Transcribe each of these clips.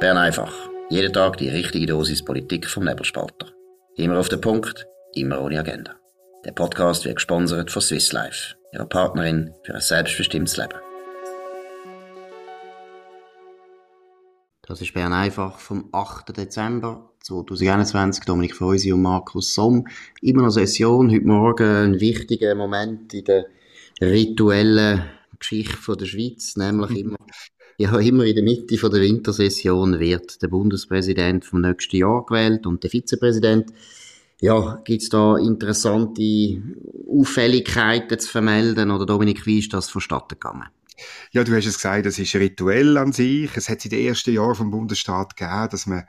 Bern einfach. Jeden Tag die richtige Dosis Politik vom Nebelspalter. Immer auf den Punkt, immer ohne Agenda. Der Podcast wird gesponsert von Swiss Life, ihrer Partnerin für ein selbstbestimmtes Leben. Das ist Bern einfach vom 8. Dezember 2021. Dominik Feusi und Markus Somm. Immer noch Session. Heute Morgen ein wichtiger Moment in der rituellen Geschichte der Schweiz, nämlich immer ja, immer in der Mitte von der Wintersession wird der Bundespräsident vom nächsten Jahr gewählt und der Vizepräsident. Ja, gibt's da interessante Auffälligkeiten zu vermelden oder Dominik, wie ist das vonstatten gegangen? Ja, du hast es gesagt, das ist rituell an sich. Es hat in den ersten Jahren vom Bundesstaat gegeben, dass man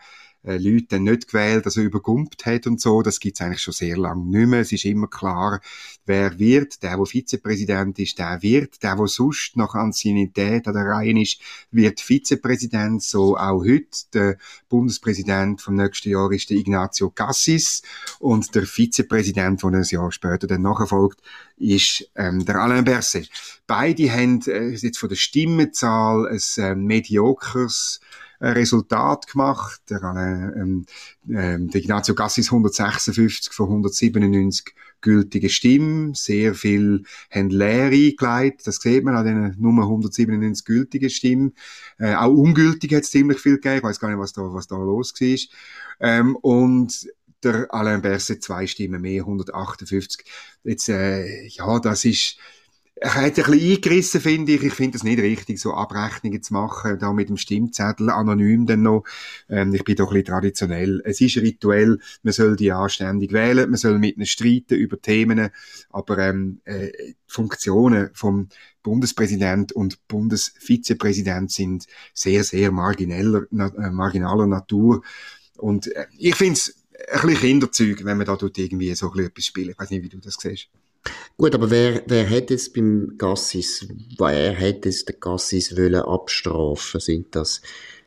äh, Leute nicht gewählt, also übergumpt hat und so. Das gibt's eigentlich schon sehr lange nicht mehr. Es ist immer klar, wer wird. Der, der Vizepräsident ist, der wird. Der, der sonst nach Anciennität an der Reihe ist, wird Vizepräsident. So auch heute. Der Bundespräsident vom nächsten Jahr ist der Ignazio Cassis und der Vizepräsident, der ein Jahr später dann nachfolgt, ist ähm, der Alain Berset. Beide haben äh, jetzt von der Stimmenzahl ein äh, mediokres Resultat gemacht. Der, äh, ähm, ähm, Ignazio Gassis 156 von 197 gültige Stimmen. Sehr viel haben leer eingeleitet. Das sieht man an den Nummer 197 gültigen Stimmen. Äh, auch ungültig hat es ziemlich viel gegeben. Ich weiß gar nicht, was da, was da los war. Ähm, und der Alain Berset zwei Stimmen mehr, 158. Jetzt, äh, ja, das ist, er hat ein bisschen eingerissen, finde ich. Ich finde es nicht richtig, so Abrechnungen zu machen, da mit dem Stimmzettel anonym dann noch. Ähm, ich bin doch ein bisschen traditionell. Es ist rituell, man soll die anständig wählen, man soll mit ihnen streiten über Themen, aber ähm, äh, Funktionen vom Bundespräsident und Bundesvizepräsident sind sehr, sehr margineller, na, äh, marginaler Natur. Und äh, ich finde es ein bisschen Kinderzeug, wenn man da irgendwie so ein bisschen etwas spielt. Ich weiß nicht, wie du das siehst. Gut, aber wer, wer hätte es beim Gassis, wer hätte es den Gassis wollen abstrafen? Sind das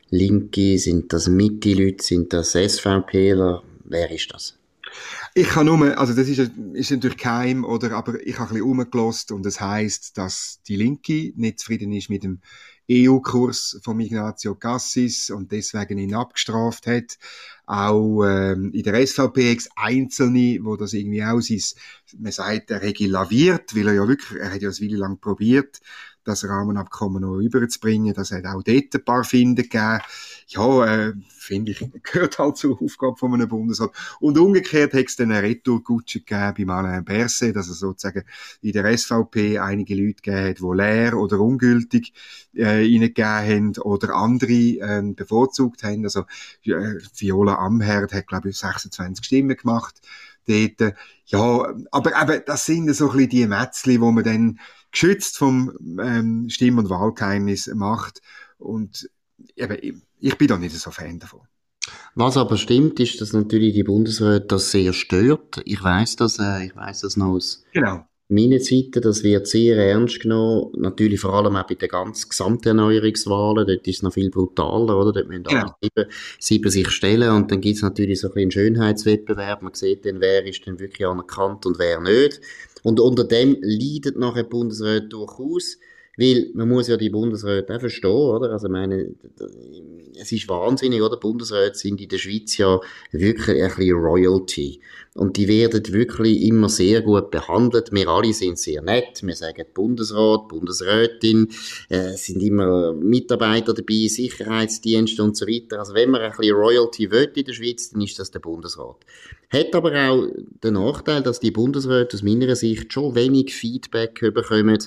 Linke, sind das Mitte-Leute, sind das SVPler? Wer ist das? Ich kann nur, also das ist, ist natürlich keim, oder, aber ich habe ein bisschen umgelost und das heißt, dass die Linke nicht zufrieden ist mit dem EU-Kurs von Ignazio Cassis und deswegen ihn abgestraft hat. Auch ähm, in der SVP Einzelne, wo das irgendwie auch ist, man sagt, er hätte laviert, weil er ja wirklich, er hat ja eine Weile lang probiert, das Rahmenabkommen noch überzubringen. Das hat auch dort ein paar Finden gegeben. Ja, äh, finde ich, gehört halt zur Aufgabe von einem Bundesrat. Und umgekehrt hat es dann eine Retourkutsche gegeben bei Alain Berset, dass er sozusagen in der SVP einige Leute gegeben hat, die leer oder ungültig äh, reingegeben haben oder andere äh, bevorzugt haben. Also äh, Viola Amherd hat, glaube ich, 26 Stimmen gemacht dort. Ja, aber aber das sind so ein bisschen die Mätzli, wo man dann geschützt vom ähm, Stimm- und Wahlgeheimnis macht. Und eben, ich bin da nicht so Fan davon. Was aber stimmt, ist, dass natürlich die Bundesräte das sehr stört. Ich weiß das, äh, ich weiß das noch aus genau. Meiner Seite. Das wird sehr ernst genommen. Natürlich vor allem auch bei den ganz Gesamterneuerungswahlen. Dort ist es noch viel brutaler, oder? Dort müssen genau. alle sieben, sieben sich stellen. Und dann gibt es natürlich so ein bisschen Schönheitswettbewerb. Man sieht dann, wer ist denn wirklich anerkannt und wer nicht. Und unter dem leidet nachher Bundesrat durchaus, weil man muss ja die Bundesräte auch verstehen, oder? Also, meine, es ist wahnsinnig, oder? Bundesräte sind in der Schweiz ja wirklich ein bisschen Royalty. Und die werden wirklich immer sehr gut behandelt. Wir alle sind sehr nett. Wir sagen Bundesrat, Bundesrätin, äh, sind immer Mitarbeiter dabei, Sicherheitsdienste und so weiter. Also wenn man ein bisschen Royalty will in der Schweiz, dann ist das der Bundesrat. Hat aber auch den Nachteil, dass die Bundesräte aus meiner Sicht schon wenig Feedback bekommen,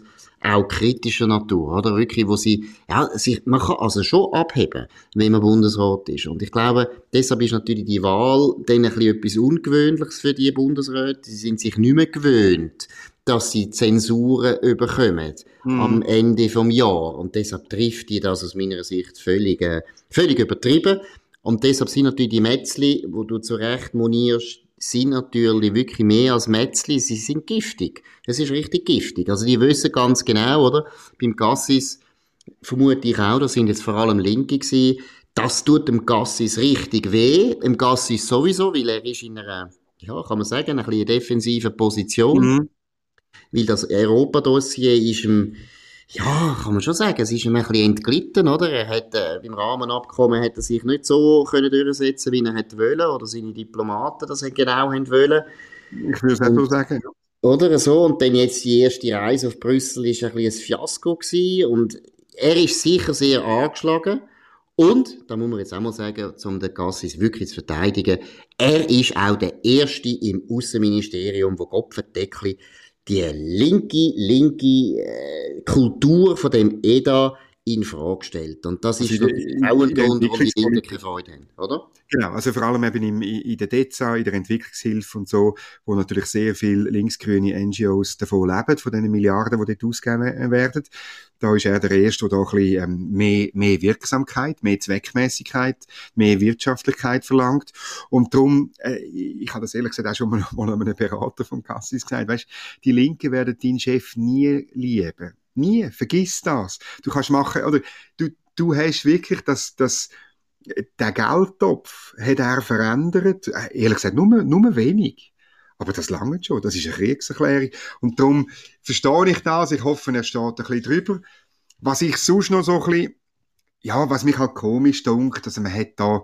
auch kritischer Natur, oder? Wirklich, wo sie, ja, sich, man kann also schon abheben, wenn man Bundesrat ist. Und ich glaube, deshalb ist natürlich die Wahl dann ein bisschen etwas Ungewöhnliches für die Bundesräte. Sie sind sich nicht mehr gewöhnt, dass sie Zensuren überkommen mhm. am Ende vom Jahr. Und deshalb trifft die das aus meiner Sicht völlig, äh, völlig übertrieben. Und deshalb sind natürlich die Metzli, wo du zu Recht monierst, sind natürlich wirklich mehr als Metzli, sie sind giftig. Es ist richtig giftig. Also die wissen ganz genau, oder? Beim Gassis vermute ich auch, das sind jetzt vor allem Linke gewesen, das tut dem Gassis richtig weh, dem Gassis sowieso, weil er ist in einer, ja, kann man sagen, eine bisschen defensiven Position. Mhm. Weil das Europa-Dossier ist ihm, Ja, kann man schon sagen. Es ist ihm ein bisschen entglitten, oder? Er hat, äh, beim Rahmenabkommen hat er sich nicht so können durchsetzen, wie er hätte wollen, oder seine Diplomaten das genau haben wollen. Ich würde es auch so sagen, ja. Oder so. Und dann jetzt die erste Reise auf Brüssel ist ein bisschen ein Fiasko gewesen. Und er ist sicher sehr angeschlagen. Und, da muss man jetzt auch mal sagen, um den Gassis wirklich zu verteidigen, er ist auch der Erste im Außenministerium, wo Kopfendeckel die linke, linke äh, Kultur von dem EDA in Frage stellt. Und das also ist natürlich auch ein Grund, warum die Linken keine Freude haben, oder? Genau, also vor allem eben im, in der DEZA, in der Entwicklungshilfe und so, wo natürlich sehr viele linksgrüne NGOs davon leben, von diesen Milliarden, die dort ausgegeben werden. Da ist er der Erste, der da ein bisschen ähm, mehr, mehr Wirksamkeit, mehr Zweckmäßigkeit, mehr Wirtschaftlichkeit verlangt. Und darum, äh, ich habe das ehrlich gesagt auch schon mal, einem Berater von Cassis gesagt, weißt, die Linken werden deinen Chef nie lieben Nie. Vergiss das. Du kannst machen, oder du, du hast wirklich das, das, der Geldtopf hat er verändert. Äh, ehrlich gesagt, nur, nur wenig. Aber das lange schon. Das ist eine Kriegserklärung. Und darum verstehe ich das. Ich hoffe, er steht ein bisschen drüber. Was ich sonst noch so ein bisschen ja, was mich halt komisch dunkt, also man hat da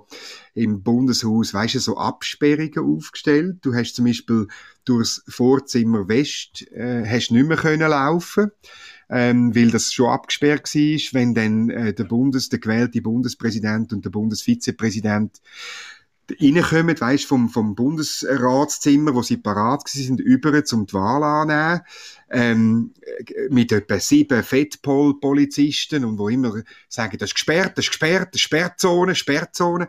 im Bundeshaus, weißt du, so Absperrungen aufgestellt. Du hast zum Beispiel durchs Vorzimmer West, äh, hast nicht mehr können laufen ähm, weil das schon abgesperrt war, wenn dann äh, der Bundes, der gewählte Bundespräsident und der Bundesvizepräsident reinkommen, weisst, vom, vom Bundesratszimmer, wo sie parat sind, über zum die Wahl annehmen, ähm, mit etwa sieben Fettpol-Polizisten und wo immer sagen, das ist gesperrt, das ist gesperrt, das ist Sperrzone, Sperrzone.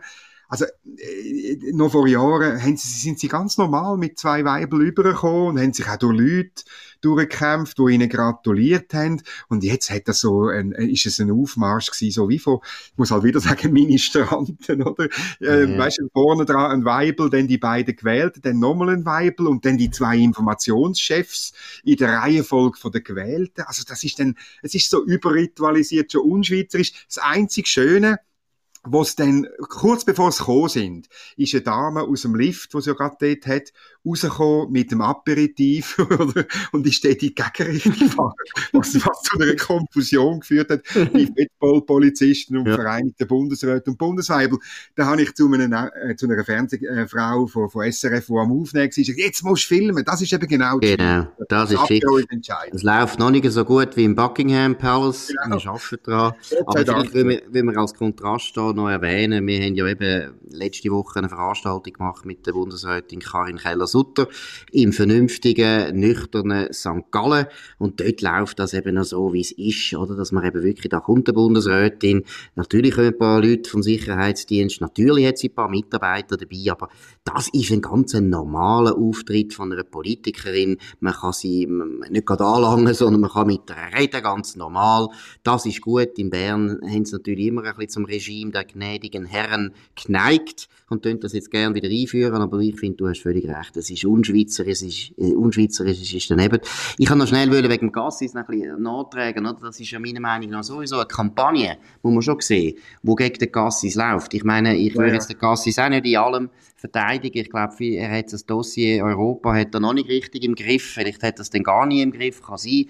Also, äh, noch vor Jahren haben sie, sind sie ganz normal mit zwei Weibel übergekommen und haben sich auch durch Leute durchgekämpft, die ihnen gratuliert haben. Und jetzt hat das so ein, ist es ein Aufmarsch gewesen, so wie von, ich muss halt wieder sagen, Ministranten, oder? Äh, mhm. Weißt du, vorne dran ein Weibel, dann die beiden gewählt, dann nochmal ein Weibel und dann die zwei Informationschefs in der Reihenfolge von der Gewählten. Also das ist dann, es ist so überritualisiert, schon unschweizerisch. Das einzig Schöne, wo es dann, kurz bevor es gekommen sind, ist eine Dame aus dem Lift, wo sie ja gerade dort hat, rausgekommen mit dem Aperitif und ist dort in die Gegenrichtung gefahren, was, was zu einer Konfusion geführt hat, die Fettballpolizisten und ja. Vereinigten Bundesräte und Bundesweibel. Da habe ich zu, einem, äh, zu einer Fernsehfrau von, von SRF, die am Aufnehmen war, jetzt musst du filmen, das ist eben genau Genau, das, das ist schick. Es läuft noch nicht so gut wie im Buckingham Palace, genau. wir arbeiten dran, aber vielleicht will wir, will wir als Kontrast da noch erwähnen, wir haben ja eben letzte Woche eine Veranstaltung gemacht mit der Bundesrätin Karin Keller-Sutter im vernünftigen, nüchternen St. Gallen. Und dort läuft das eben auch so, wie es ist, oder, dass man eben wirklich, da kommt der Bundesrätin, natürlich kommen ein paar Leute vom Sicherheitsdienst, natürlich hat sie ein paar Mitarbeiter dabei, aber das ist ein ganz normaler Auftritt von einer Politikerin, man kann sie nicht gerade anlangen, sondern man kann mit ihr reden, ganz normal, das ist gut, in Bern haben sie natürlich immer ein bisschen zum Regime der gnädigen Herren geneigt und tun das jetzt gerne wieder einführen, aber ich finde, du hast völlig recht. Es ist unschweizerisch, es ist, äh, unschweizerisch, es ist daneben. Ich kann noch schnell wollen, wegen dem Gassis noch ein bisschen nachtragen, oder? Das ist ja meiner Meinung nach sowieso eine Kampagne, muss man schon sehen, wo gegen den Gassis läuft. Ich meine, ich würde jetzt den Gassis auch nicht in allem verteidigen. Ich glaube, er hat das Dossier Europa hat er noch nicht richtig im Griff. Vielleicht hat er es dann gar nicht im Griff, kann sein.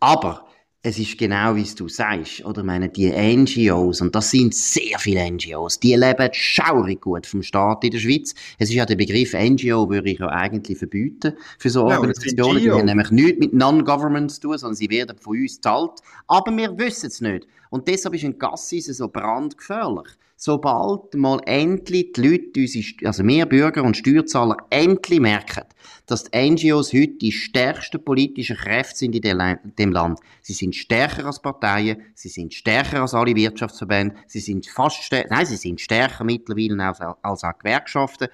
Aber es ist genau wie du sagst, oder meine die NGOs und das sind sehr viele NGOs, die leben schaurig gut vom Staat in der Schweiz. Es ist ja der Begriff NGO würde ich ja eigentlich verbieten für so Organisationen. die haben nämlich nichts mit Non-Government zu tun, sondern sie werden von uns zahlt. Aber wir wissen es nicht. Und deshalb ist ein Gassis so brandgefährlich sobald mal endlich die Leute, also mehr Bürger und Steuerzahler, endlich merken, dass die NGOs heute die stärksten politischen Kräfte sind in dem Land. Sie sind stärker als Parteien, sie sind stärker als alle Wirtschaftsverbände, sie sind fast stärker, nein, sie sind stärker mittlerweile als, als auch Gewerkschaften.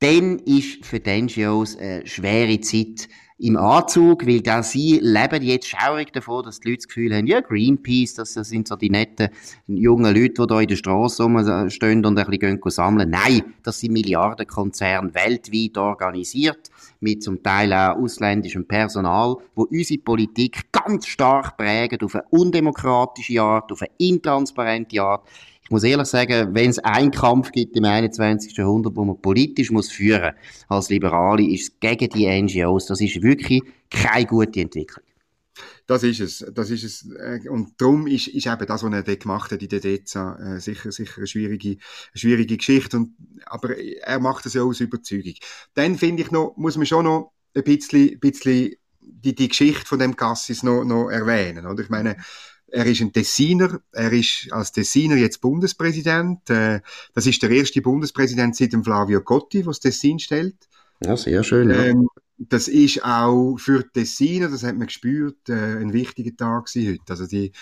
Dann ist für die NGOs eine schwere Zeit im Anzug, weil da sie leben jetzt schaurig davon, dass die Leute das Gefühl haben, ja, Greenpeace, das sind so die netten jungen Leute, die da in der Straße rumstehen und ein bisschen sammeln. Nein, das sind Milliardenkonzerne weltweit organisiert, mit zum Teil auch ausländischem Personal, wo unsere Politik ganz stark prägen auf eine undemokratische Art, auf eine intransparente Art. Ich muss ehrlich sagen, wenn es einen Kampf gibt im 21. Jahrhundert, wo man politisch muss führen als Liberale, ist es gegen die NGOs. Das ist wirklich keine gute Entwicklung. Das ist es, das ist es. Äh, und darum ist, ist eben das, was er dort gemacht hat in der DEZA, äh, sicher, sicher eine schwierige, schwierige Geschichte. Und, aber er macht das ja aus Überzeugung. Dann finde ich noch, muss man schon noch ein bisschen, bisschen die, die Geschichte von dem Cassis noch, noch erwähnen, oder? Ich meine, er ist ein Tessiner, er ist als Tessiner jetzt Bundespräsident. Äh, das ist der erste Bundespräsident seit dem Flavio Cotti, was Tessin stellt. Ja, sehr schön. Ja. Ähm, das ist auch für Tessiner, das hat man gespürt, äh, ein wichtiger Tag heute. Also die,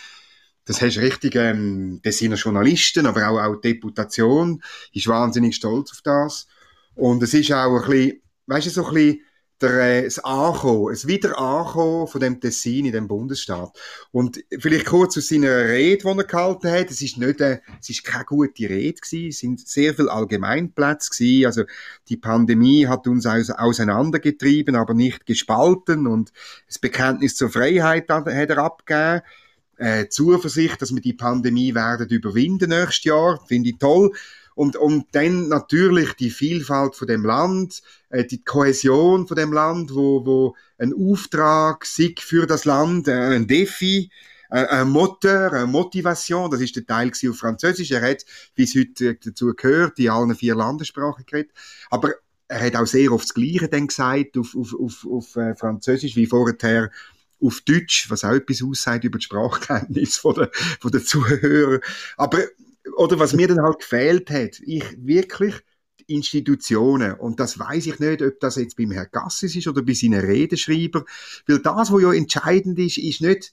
das hast richtig ähm, Tessiner Journalisten, aber auch, auch die Deputation ist wahnsinnig stolz auf das. Und es ist auch ein bisschen, weißt du, so ein bisschen der, äh, das Ankommen, das Wiederankommen von dem Tessin in dem Bundesstaat. Und vielleicht kurz aus seiner Rede, die er gehalten hat. Es ist nicht, eine, es ist keine gute Rede gewesen. Es sind sehr viele Allgemeinplätze gewesen. Also, die Pandemie hat uns auseinandergetrieben, aber nicht gespalten. Und das Bekenntnis zur Freiheit hat er abgegeben. Äh, Zuversicht, dass wir die Pandemie werden überwinden nächstes Jahr. Finde ich toll. Und, und dann natürlich die Vielfalt von dem Land, äh, die Kohäsion von dem Land, wo, wo ein Auftrag sich für das Land, äh, ein Defi, äh, ein Motor, eine Motivation, das ist der Teil auf Französisch. Er hat, wie es heute dazu gehört, in allen vier Landessprachen geredet. Aber er hat auch sehr oft das Gleiche dann gesagt auf, auf, auf, auf äh, Französisch wie vorher auf Deutsch, was auch etwas aussagt über die Sprachkenntnis von der, von der Zuhörer. Aber oder was mir dann halt gefehlt hat, ich wirklich Institutionen. Und das weiß ich nicht, ob das jetzt beim Herrn Gassis ist oder bei seinen Redenschreiber. Weil das, was ja entscheidend ist, ist nicht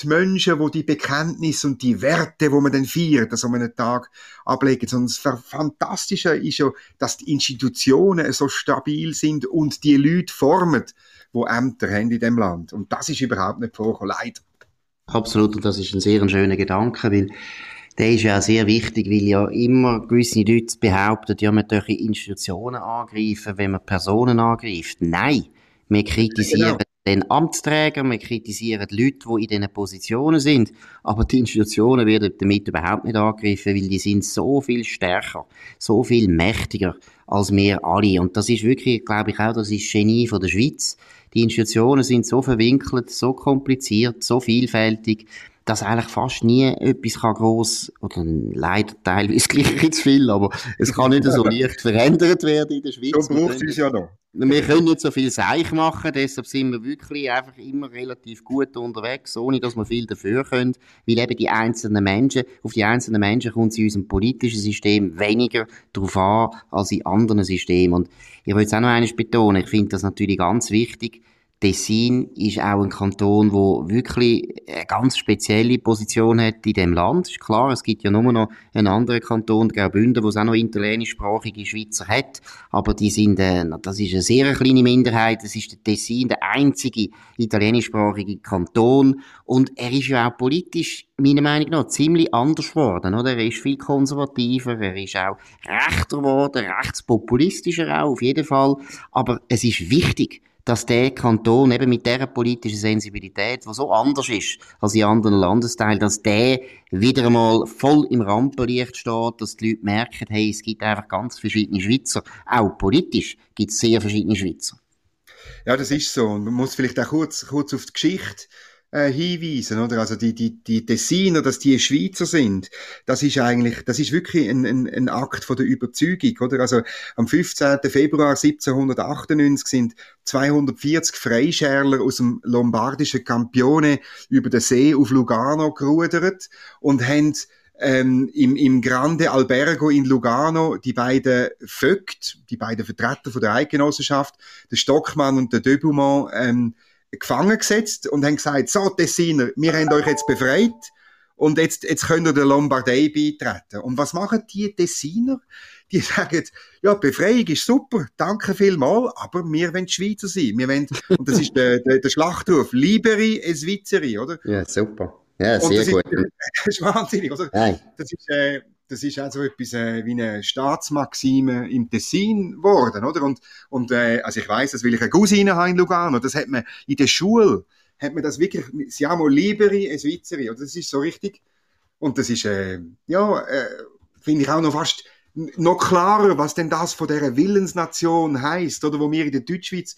die Menschen, wo die Bekenntnis und die Werte, wo man dann feiert, dass man einen Tag ablegen, sondern das Fantastische ist ja, dass die Institutionen so stabil sind und die Leute formen, wo Ämter haben in dem Land. Und das ist überhaupt nicht vorgekommen, leider. Absolut, und das ist ein sehr schöner Gedanke, weil der ist ja auch sehr wichtig, weil ja immer gewisse Leute behaupten, ja, man dürfe Institutionen angreifen, wenn man Personen angreift. Nein, wir kritisieren genau. den Amtsträger, wir kritisieren die Leute, die in diesen Positionen sind, aber die Institutionen werden damit überhaupt nicht angegriffen, weil die sind so viel stärker, so viel mächtiger als wir alle. Und das ist wirklich, glaube ich, auch das ist Genie von der Schweiz. Die Institutionen sind so verwinkelt, so kompliziert, so vielfältig, dass eigentlich fast nie etwas kann gross, oder leider teilweise gleich zu viel, aber es kann nicht so leicht verändert werden in der Schweiz. So braucht es ja noch. Wir können nicht so viel Seich machen, deshalb sind wir wirklich einfach immer relativ gut unterwegs, ohne dass wir viel dafür können, weil eben die einzelnen Menschen, auf die einzelnen Menschen kommt es in unserem politischen System weniger darauf an, als in anderen Systemen. Und ich will jetzt auch noch eines betonen, ich finde das natürlich ganz wichtig, Tessin ist auch ein Kanton, wo wirklich eine ganz spezielle Position hat in dem Land. Ist klar, es gibt ja nur noch einen anderen Kanton, Graubünden, wo es auch noch italienischsprachige Schweizer hat. Aber die sind, äh, das ist eine sehr kleine Minderheit. Es ist der Tessin, der einzige italienischsprachige Kanton. Und er ist ja auch politisch, meiner Meinung nach, ziemlich anders geworden, oder? Er ist viel konservativer, er ist auch rechter geworden, rechtspopulistischer auch, auf jeden Fall. Aber es ist wichtig, dass der Kanton eben mit dieser politischen Sensibilität, die so anders ist als in anderen Landesteilen, dass der wieder einmal voll im Rampenlicht steht, dass die Leute merken, hey, es gibt einfach ganz verschiedene Schweizer. Auch politisch gibt es sehr verschiedene Schweizer. Ja, das ist so. Und man muss vielleicht auch kurz, kurz auf die Geschichte äh, hinweisen, oder? Also die, die, die Tessiner, dass die Schweizer sind, das ist eigentlich, das ist wirklich ein, ein, ein Akt von der Überzeugung, oder? Also am 15. Februar 1798 sind 240 Freischärler aus dem lombardischen Campione über den See auf Lugano gerudert und haben ähm, im, im Grande Albergo in Lugano die beiden Vögt, die beiden Vertreter von der Eidgenossenschaft, der Stockmann und der Debumont, ähm, gefangen gesetzt und haben gesagt, so Tessiner, wir haben euch jetzt befreit und jetzt, jetzt könnt ihr der Lombardei beitreten. Und was machen die Tessiner? Die sagen, ja, Befreiung ist super, danke vielmal, aber wir wollen Schweizer sein. Wir wollen, und das ist der, der, der Schlachtruf, Liberi e Svizzeri, oder? Ja, super. Ja, sehr gut. Ist, das ist wahnsinnig, oder? Nein. Das ist, äh, das ist also etwas äh, wie eine Staatsmaxime im Tessin geworden, oder? Und, und äh, also ich weiß, das will ich eine Cousine haben in Lugano. Das hat man in der Schule hat man das wirklich siamo liberi e svizzeri, oder? Das ist so richtig. Und das ist äh, ja äh, finde ich auch noch fast noch klarer, was denn das von der Willensnation heißt, oder wo wir in der Deutschschweiz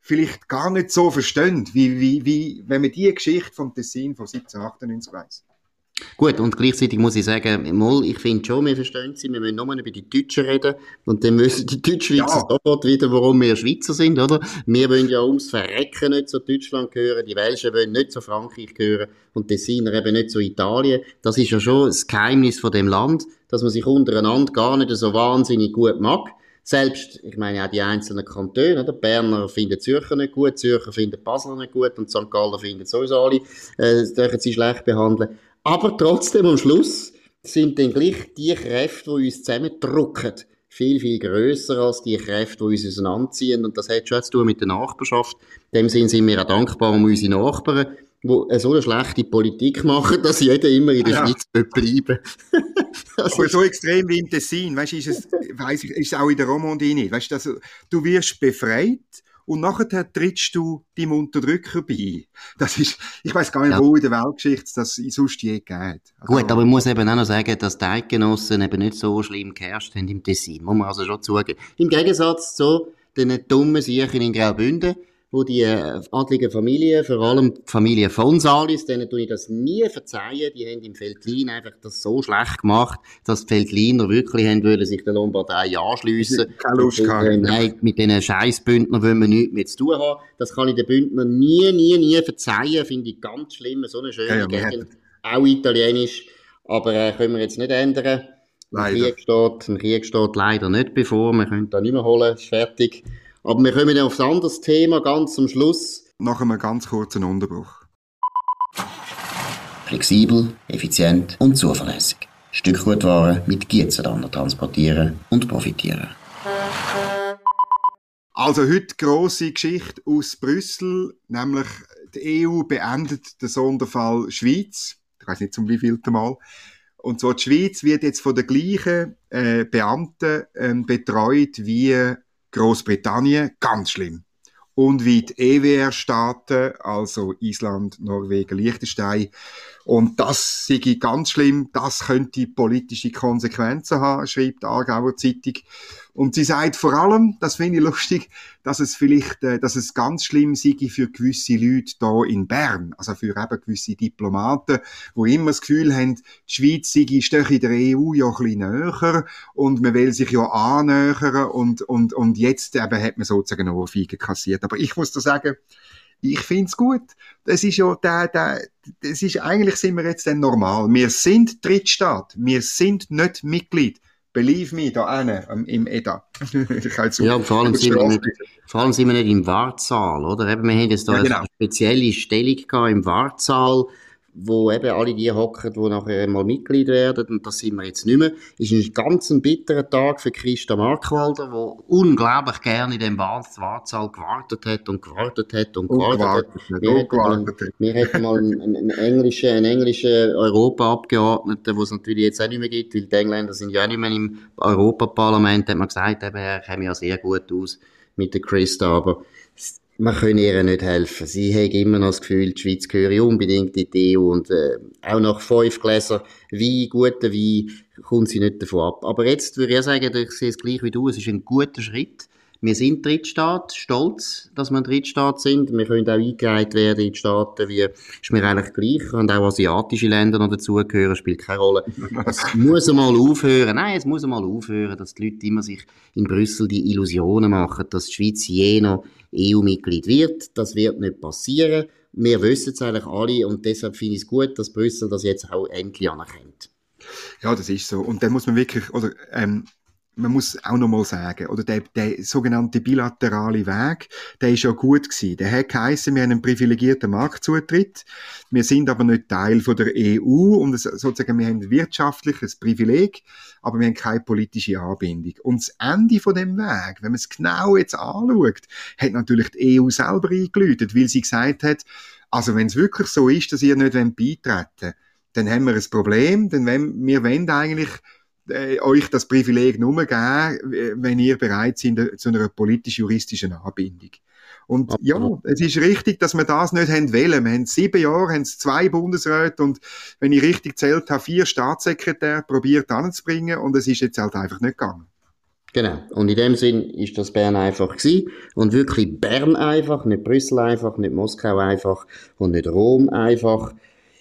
vielleicht gar nicht so verstehen, wie, wie, wie wenn man die Geschichte vom Tessin von 1798 weiss. Gut, und gleichzeitig muss ich sagen, mal, ich finde schon, wir verstehen sie, wir müssen nur über die Deutschen reden, und dann müssen die Deutschschweizer ja. sofort wieder, warum wir Schweizer sind, oder? Wir wollen ja ums Verrecken nicht zu Deutschland gehören, die Welschen wollen nicht zu Frankreich gehören, und die Siner eben nicht zu Italien. Das ist ja schon das Geheimnis von dem Land, dass man sich untereinander gar nicht so wahnsinnig gut mag. Selbst, ich meine auch die einzelnen Kantone, oder? Berner finden Zürcher nicht gut, Zürcher finden Basler nicht gut und St. Galler finden sowieso alle, äh, dürfen sie schlecht behandeln. Aber trotzdem am Schluss sind dann gleich die Kräfte, die uns zusammendrücken, viel, viel grösser als die Kräfte, die uns auseinanderziehen. Und das hat schon zu tun mit der Nachbarschaft. In dem Sinn sind wir auch dankbar um unsere Nachbarn, die so eine schlechte Politik machen, dass jeder immer in der ja. Schweiz bleiben Aber so extrem wie im Tessin, weißt, ist es, weiss ich, ist es auch in der Romandie nicht. Weißt, also, du wirst befreit und nachher trittst du dem Unterdrücker bei. Das ist, ich weiß gar nicht, ja. wo in der Weltgeschichte das sonst je geht. Also, Gut, aber ich muss eben auch noch sagen, dass die Eidgenossen eben nicht so schlimm geherrscht haben im Tessin. Muss man also schon zugeben. Im Gegensatz zu den dummen Siechen in Graubünden, wo die äh, adligen Familien, vor allem die Familie von Salis, denen tue ich das nie verzeihen, die haben im Feldlin einfach das so schlecht gemacht, dass die Feldliner wirklich haben wollen, sich der Lombardei anschliessen. Keine Lust gehabt. Äh, nein, mit diesen Scheissbündner wollen wir nichts mehr zu tun haben. Das kann ich den Bündner nie, nie, nie verzeihen, finde ich ganz schlimm, so eine schöne ja, ja, Gegend, auch italienisch, aber äh, können wir jetzt nicht ändern. Leider. Ein Krieg, steht, ein Krieg steht leider nicht bevor, wir können da nicht mehr holen, ist fertig. Aber wir kommen auf ein anderes Thema ganz zum Schluss. Nach einem ganz kurzen Unterbruch. Flexibel, effizient und zuverlässig. Stückgutware mit Gietzenlander transportieren und profitieren. Also heute große Geschichte aus Brüssel, nämlich die EU beendet den Sonderfall Schweiz. Ich weiß nicht zum wievielten Mal. Und zwar die Schweiz wird jetzt von den gleichen äh, Beamten ähm, betreut wie Großbritannien, ganz schlimm. Und wie die EWR-Staaten, also Island, Norwegen, Liechtenstein. Und das sei ganz schlimm, das könnte politische Konsequenzen haben, schreibt die Aargauer Zeitung. Und sie sagt vor allem, das finde ich lustig, dass es vielleicht, äh, dass es ganz schlimm sei für gewisse Leute da in Bern, also für eben gewisse Diplomaten, wo immer das Gefühl haben, die Schweiz sei in der EU ja ein bisschen näher und man will sich ja annähern und, und, und jetzt eben hat man sozusagen eine Ohrfeige kassiert. Aber ich muss da sagen, ich find's gut. Das ist ja, der, der, das ist, eigentlich sind wir jetzt dann normal. Wir sind Drittstaat. Wir sind nicht Mitglied. Believe me, da einen, im EDA. ja, vor allem, sind wir nicht, vor allem sind wir nicht im Wartsaal, oder? Eben, wir haben jetzt da ja, genau. eine spezielle Stellung gehabt im Wartsaal wo eben alle die hocken, die nachher mal Mitglied werden, und das sind wir jetzt nicht mehr, ist ein ganz ein bitterer Tag für Christa Markwalder, der unglaublich gerne in dem Wartsaal gewartet hat und gewartet hat und gewartet, hat. Wir, hätten mal, wir hätten mal einen, einen englischen, einen englischen Europaabgeordneten, wo es natürlich jetzt auch nicht mehr gibt, weil die Engländer sind ja auch nicht mehr im Europaparlament, hat man gesagt, eben, er käme ja sehr gut aus mit der Christa, aber man kann ihr nicht helfen. Sie hat immer noch das Gefühl, die Schweiz gehöre unbedingt in die EU und äh, auch nach fünf Gläser Wein, guten Wein, kommt sie nicht davon ab. Aber jetzt würde ich sagen, ich sehe es gleich wie du, es ist ein guter Schritt. Wir sind Drittstaat, stolz, dass wir ein Drittstaat sind. Wir können auch eingereiht werden in Staaten wie, ist mir eigentlich gleich, und auch asiatische Länder noch dazugehören, spielt keine Rolle. Es muss einmal aufhören, nein, es muss einmal aufhören, dass die Leute immer sich in Brüssel die Illusionen machen, dass die Schweiz je noch EU-Mitglied wird. Das wird nicht passieren. Wir wissen es eigentlich alle und deshalb finde ich es gut, dass Brüssel das jetzt auch endlich anerkennt. Ja, das ist so. Und dann muss man wirklich, oder ähm, man muss auch noch mal sagen, oder der, der sogenannte bilaterale Weg, der ist ja gut gewesen. Der hat geheißen, wir haben einen privilegierten Marktzutritt. Wir sind aber nicht Teil von der EU und es, sozusagen, wir haben wirtschaftliches Privileg, aber wir haben keine politische Anbindung. Und das Ende von dem Weg, wenn man es genau jetzt anschaut, hat natürlich die EU selber eingeläutet, weil sie gesagt hat, also wenn es wirklich so ist, dass ihr nicht beitreten wollt, dann haben wir ein Problem, denn wenn, wir wollen eigentlich äh, euch das Privileg nur geben, äh, wenn ihr bereit seid zu einer politisch-juristischen Anbindung. Und ja, es ist richtig, dass wir das nicht haben wollen. Wir haben sieben Jahre, haben zwei Bundesräte und wenn ich richtig zählt habe, vier Staatssekretäre probiert anzubringen und es ist jetzt halt einfach nicht gegangen. Genau. Und in dem Sinn ist das Bern einfach gewesen. Und wirklich Bern einfach, nicht Brüssel einfach, nicht Moskau einfach und nicht Rom einfach.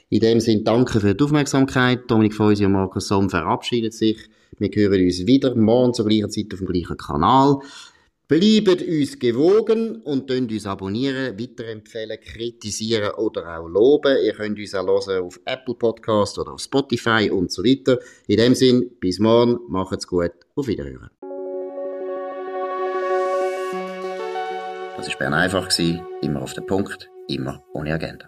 In dem Sinn danke für die Aufmerksamkeit. Dominik Feusi und Markus Somm verabschieden sich. Wir hören uns wieder morgen zur gleichen Zeit auf dem gleichen Kanal. Bleibt uns gewogen und uns abonnieren, weiterempfehlen, kritisieren oder auch loben. Ihr könnt uns auch hören auf Apple Podcast oder auf Spotify und so weiter. In dem Sinn, bis morgen, macht's gut, auf Wiederhören. Das war Bern einfach, immer auf den Punkt, immer ohne Agenda.